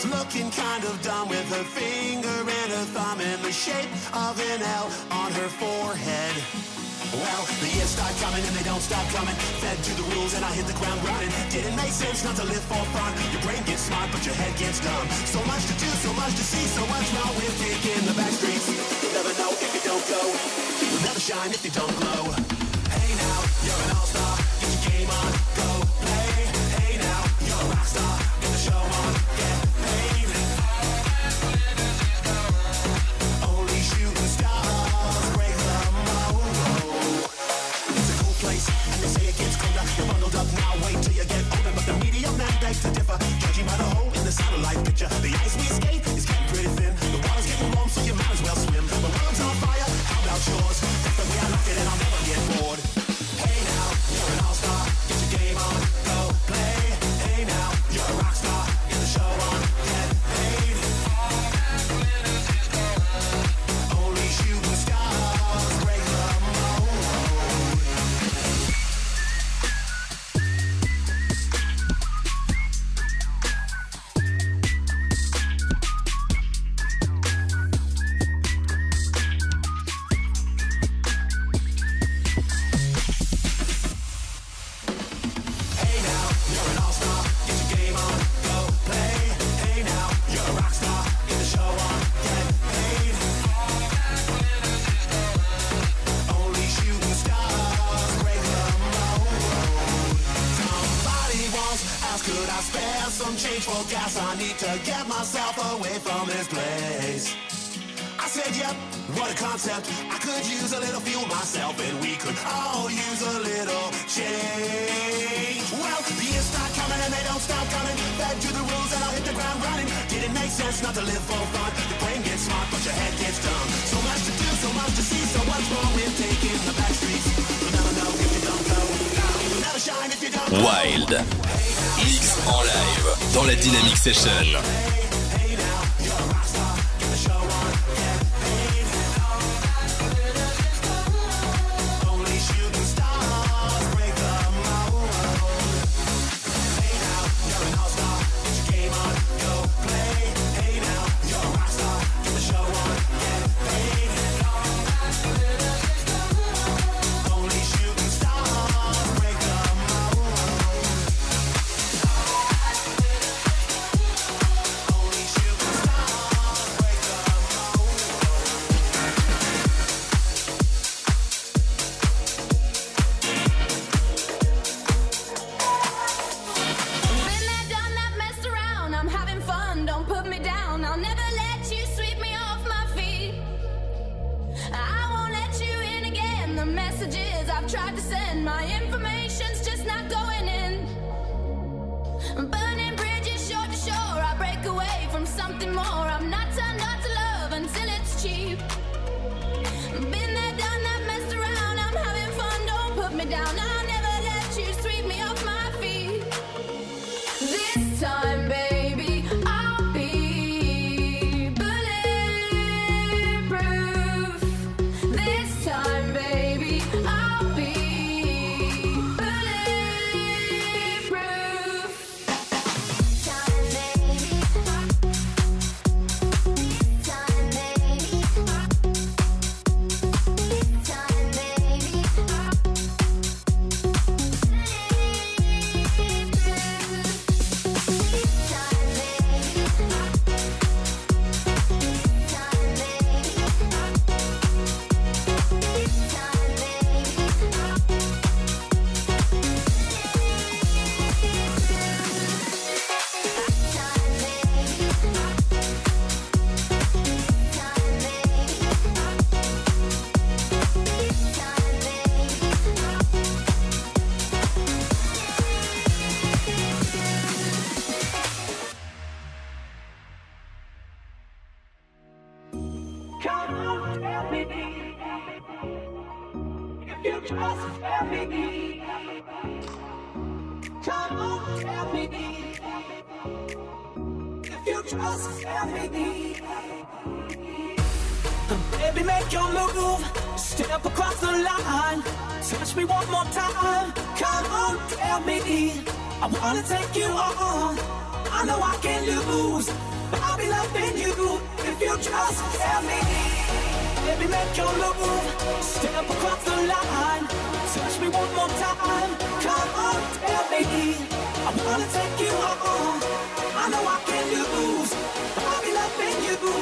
girl's looking kind of dumb with her finger and her thumb in the shape of an L on her forehead. Well, the years start coming and they don't stop coming. Fed to the rules and I hit the ground running. Didn't make sense not to live for fun. Your brain gets smart but your head gets dumb. So much to do, so much to see, so much wrong with taking the back streets. You'll never know if you don't go. You'll never shine if you don't glow. Hey now, you're an all-star. Get your game on, go play. Hey now, you're a rock star. Get the show on, get Wild. X en live dans la Dynamic Session. just carry me. Baby, make your move, step across the line, touch me one more time. Come on, tell me, I wanna take you on. I know I can lose, but I'll be loving you if you just tell me. Baby, make your move, step across the line, touch me one more time. Come on, tell me. I wanna take you can lose, but I'll be you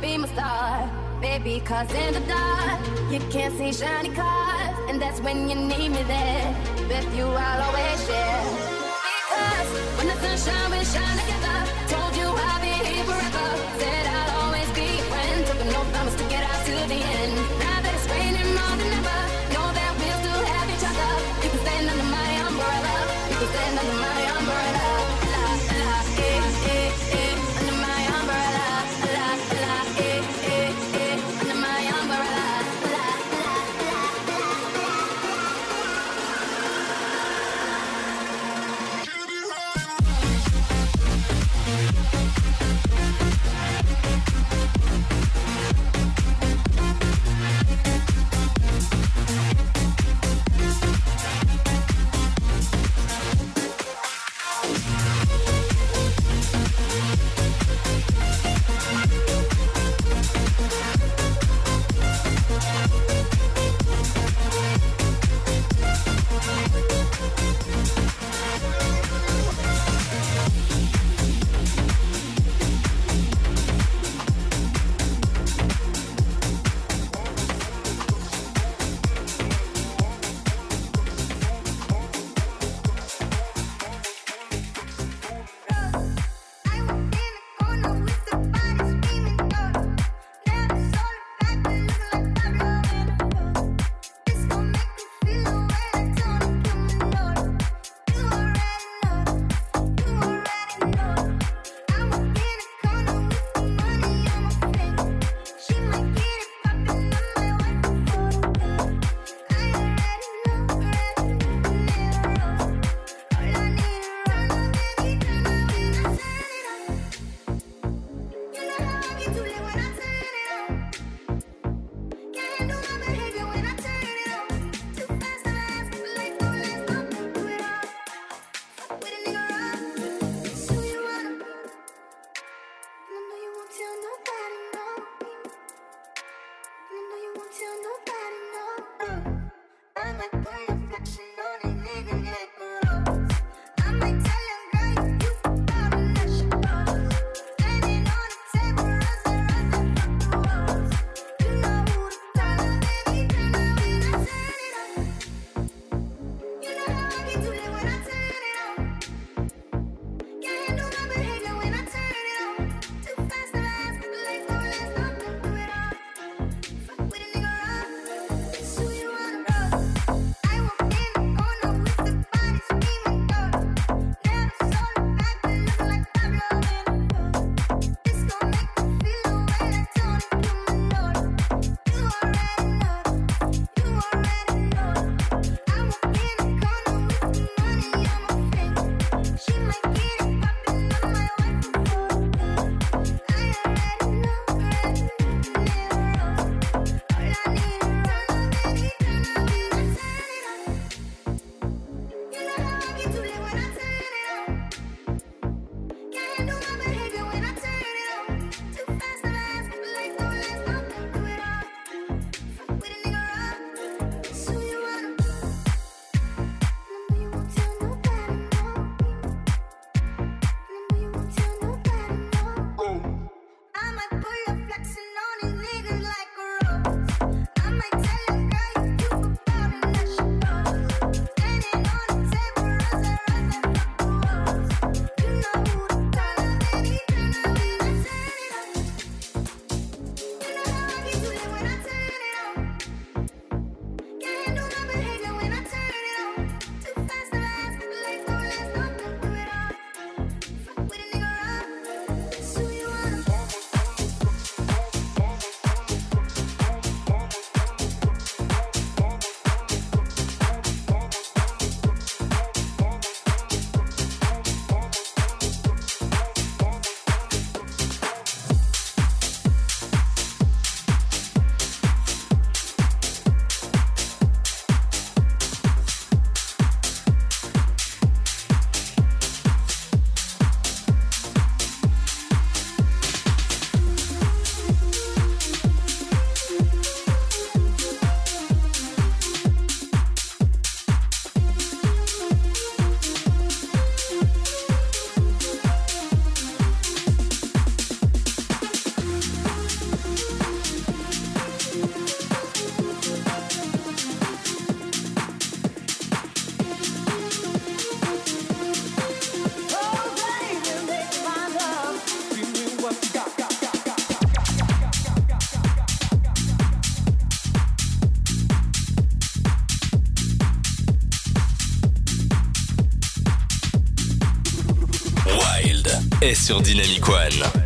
be my star. Baby, cause in the dark, you can't see shiny cars. And that's when you need me there. With you, I'll always share. Sur Dynamic One.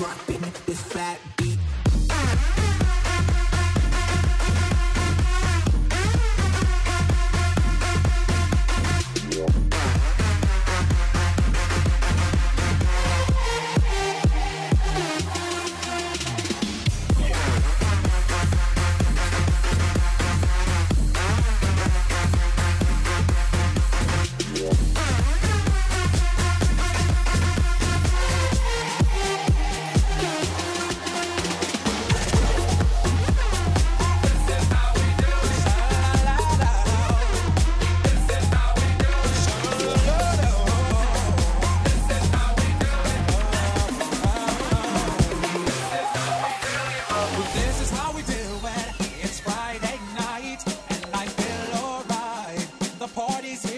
dropping this fat beat.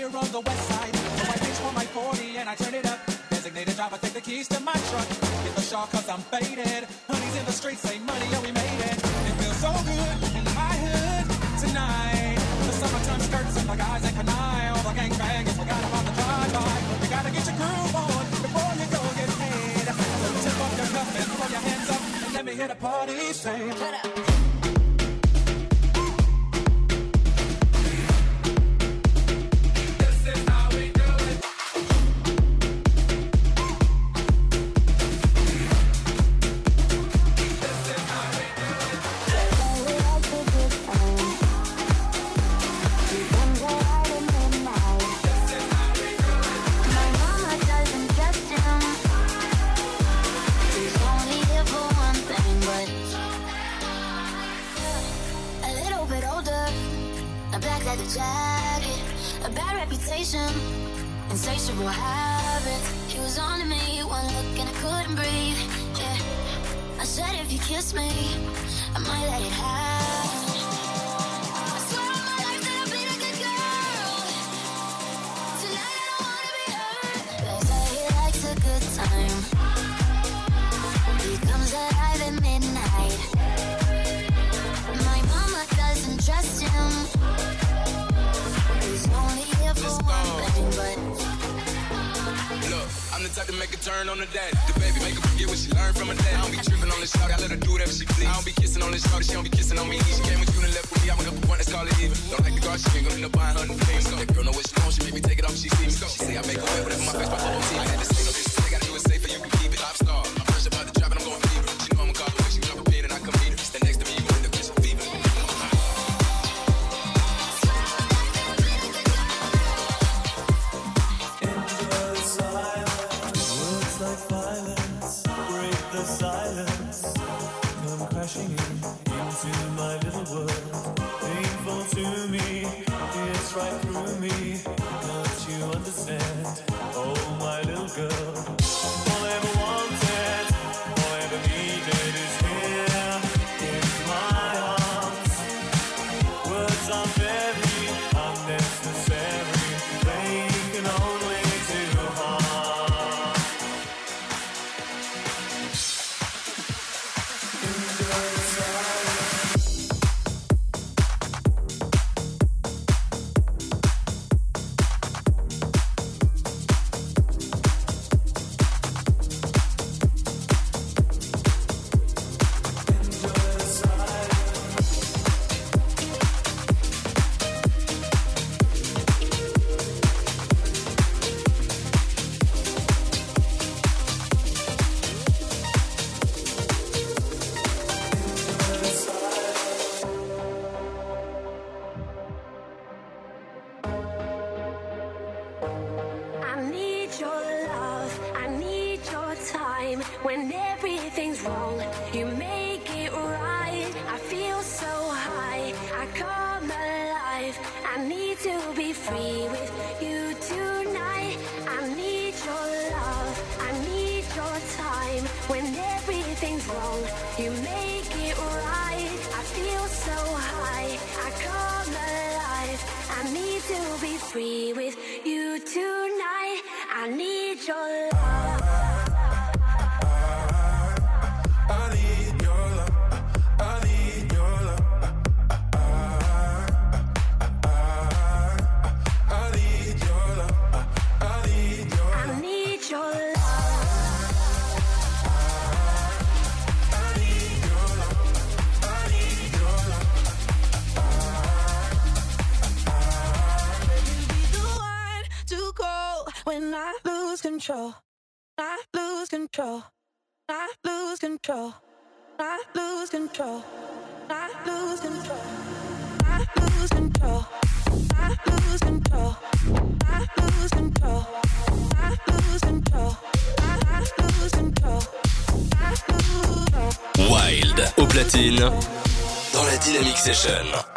here on the west side. So I reach for my 40 and I turn it up. Designated driver, take the keys to my truck. Get the shawl cause I'm faded. Honey's in the streets, say money, oh we made it. It feels so good in my hood tonight. The summertime skirts and the guys in Kangol. All the gangbangers forgot about the drive-by. You gotta get your groove on before you go get paid. So tip up your cup and throw your hands up. And let me hit a party, say. Shut up. A black leather jacket, a bad reputation, insatiable habits. He was on to me, one look and I couldn't breathe. Yeah, I said if you kiss me, I might let it happen. I'm the type to make a turn on the dad. The baby make her forget what she learned from her dad. I don't be tripping on this shorty, I let her do whatever she please. I don't be kissing on this shorty, she don't be kissing on me. She came with you and left with me, I went up a point, let's call it even. Don't like the girl, she ain't gonna end up buying her new things. That girl know what she wants, she make me take it off, she see me. She say I make her wet, whatever my face, my whole team. I had to say no Wild au platine dans la Dynamic Session.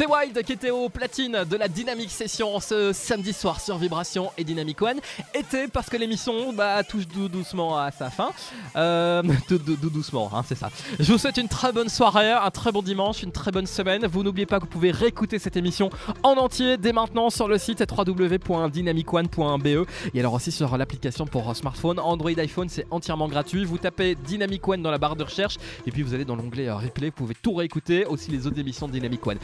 C'est Wild qui était au platine de la Dynamic Session ce samedi soir sur Vibration et Dynamic One. Était parce que l'émission bah, touche doucement à sa fin. Euh, doucement, hein, c'est ça. Je vous souhaite une très bonne soirée, un très bon dimanche, une très bonne semaine. Vous n'oubliez pas que vous pouvez réécouter cette émission en entier dès maintenant sur le site www.dynamicone.be et alors aussi sur l'application pour smartphone, Android, iPhone, c'est entièrement gratuit. Vous tapez Dynamic One dans la barre de recherche et puis vous allez dans l'onglet euh, replay, vous pouvez tout réécouter, aussi les autres émissions de Dynamic One.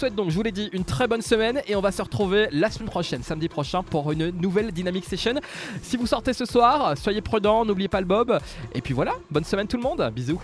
Souhaite donc, je vous l'ai dit, une très bonne semaine et on va se retrouver la semaine prochaine, samedi prochain, pour une nouvelle Dynamic Session. Si vous sortez ce soir, soyez prudents, n'oubliez pas le Bob. Et puis voilà, bonne semaine tout le monde, bisous.